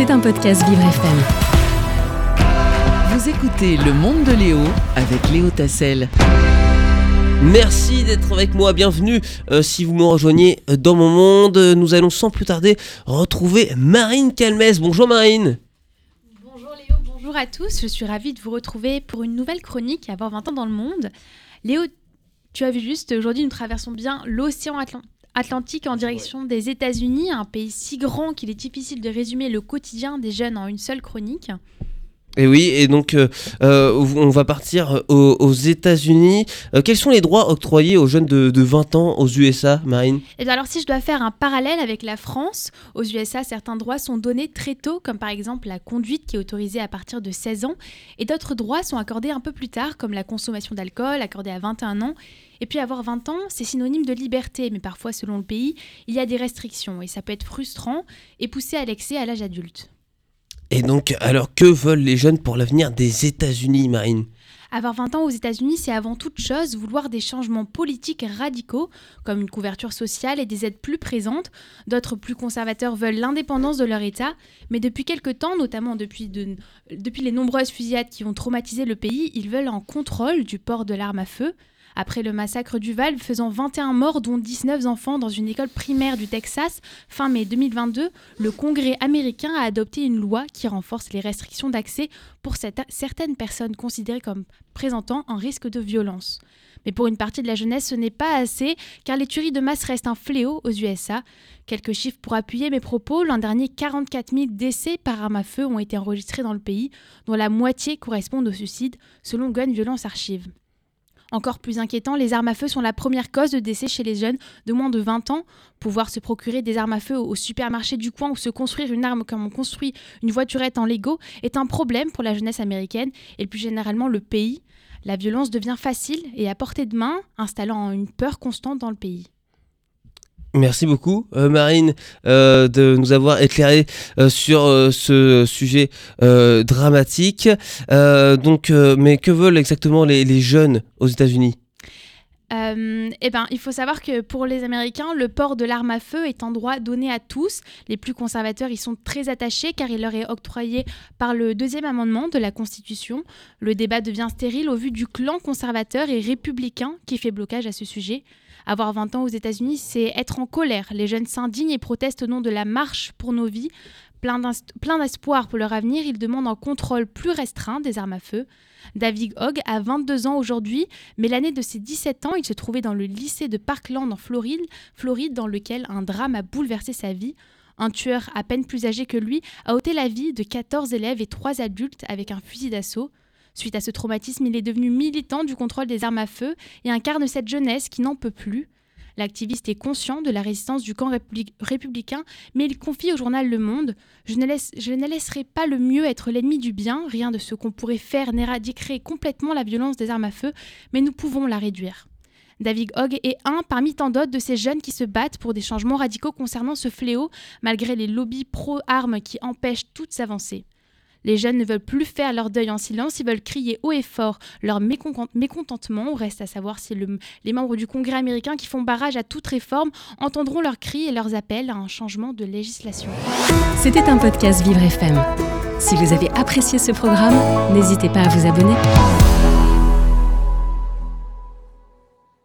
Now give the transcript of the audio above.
C'est un podcast Vivre FM. Vous écoutez Le Monde de Léo avec Léo Tassel. Merci d'être avec moi, bienvenue euh, si vous me rejoignez dans mon monde. Nous allons sans plus tarder retrouver Marine Calmès. Bonjour Marine. Bonjour Léo, bonjour à tous. Je suis ravie de vous retrouver pour une nouvelle chronique Avoir 20 ans dans le monde. Léo, tu as vu juste, aujourd'hui nous traversons bien l'océan Atlantique en direction des États-Unis, un pays si grand qu'il est difficile de résumer le quotidien des jeunes en une seule chronique. Et oui, et donc euh, euh, on va partir aux, États-Unis. Euh, quels sont les droits octroyés aux jeunes de, 20 ans aux USA, Marine? Et eh Alors si je dois faire un parallèle avec la France, aux USA, certains droits sont donnés très tôt, comme par exemple la conduite qui est autorisée à partir de 16 ans, et d'autres droits sont accordés un peu plus tard, comme la consommation d'alcool, accordée à 21 ans. Et puis avoir 20 ans, c'est synonyme de liberté, mais parfois selon le pays, il y a des restrictions, et ça peut être frustrant et pousser à l'excès à l'âge adulte. Et donc, alors que veulent les jeunes pour l'avenir des États-Unis, Marine? Avoir 20 ans aux États-Unis, c'est avant toute chose vouloir des changements politiques radicaux, comme une couverture sociale et des aides plus présentes. D'autres plus conservateurs veulent l'indépendance de leur État, mais depuis quelque temps, notamment depuis, depuis les nombreuses fusillades qui ont traumatisé le pays, ils veulent un contrôle du port de l'arme à feu. Après le massacre du Val faisant 21 morts, dont 19 enfants dans une école primaire du Texas, fin mai 2022, le Congrès américain a adopté une loi qui renforce les restrictions d'accès pour certaines personnes considérées comme présentant un risque de violence. Mais pour une partie de la jeunesse, ce n'est pas assez, car les tueries de masse restent un fléau aux USA. Quelques chiffres pour appuyer mes propos. L'an dernier, 44 000 décès par arme à feu ont été enregistrés dans le pays, dont la moitié correspondent au suicide, selon Gun Violence Archive. Encore plus inquiétant, les armes à feu sont la première cause de décès chez les jeunes de moins de 20 ans. Pouvoir se procurer des armes à feu au supermarché du coin ou se construire une arme comme on construit une voiturette en Lego est un problème pour la jeunesse américaine et plus généralement le pays. La violence devient facile et à portée de main, installant une peur constante dans le pays. Merci beaucoup, euh, Marine, euh, de nous avoir éclairé euh, sur ce sujet dramatique. donc, mais que veulent exactement les, jeunes aux États-Unis? Eh ben, il faut savoir que pour les Américains, le port de l'arme à feu est un droit donné à tous. Les plus conservateurs y sont très attachés car il leur est octroyé par le deuxième amendement de la Constitution. Le débat devient stérile au vu du clan conservateur et républicain qui fait blocage à ce sujet. Avoir 20 ans aux États-Unis, c'est être en colère. Les jeunes s'indignent et protestent au nom de la marche pour nos vies. Plein d'espoir pour leur avenir, ils demandent un contrôle plus restreint des armes à feu. David Hogg a 22 ans aujourd'hui, mais l'année de ses 17 ans, il se trouvait dans le lycée de Parkland en Floride, Floride dans lequel un drame a bouleversé sa vie. Un tueur à peine plus âgé que lui a ôté la vie de 14 élèves et 3 adultes avec un fusil d'assaut. Suite à ce traumatisme, il est devenu militant du contrôle des armes à feu et incarne cette jeunesse qui n'en peut plus. L'activiste est conscient de la résistance du camp républicain, mais il confie au journal Le Monde je ne, laisserai pas le mieux être l'ennemi du bien, rien de ce qu'on pourrait faire n'éradiquerait complètement la violence des armes à feu, mais nous pouvons la réduire. David Hogg est un parmi tant d'autres de ces jeunes qui se battent pour des changements radicaux concernant ce fléau, malgré les lobbies pro-armes qui empêchent toute avancées. Les jeunes ne veulent plus faire leur deuil en silence, ils veulent crier haut et fort leur mécontentement. Reste à savoir si les membres du Congrès américain qui font barrage à toute réforme entendront leurs cris et leurs appels à un changement de législation. C'était un podcast Vivre FM. Si vous avez apprécié ce programme, n'hésitez pas à vous abonner.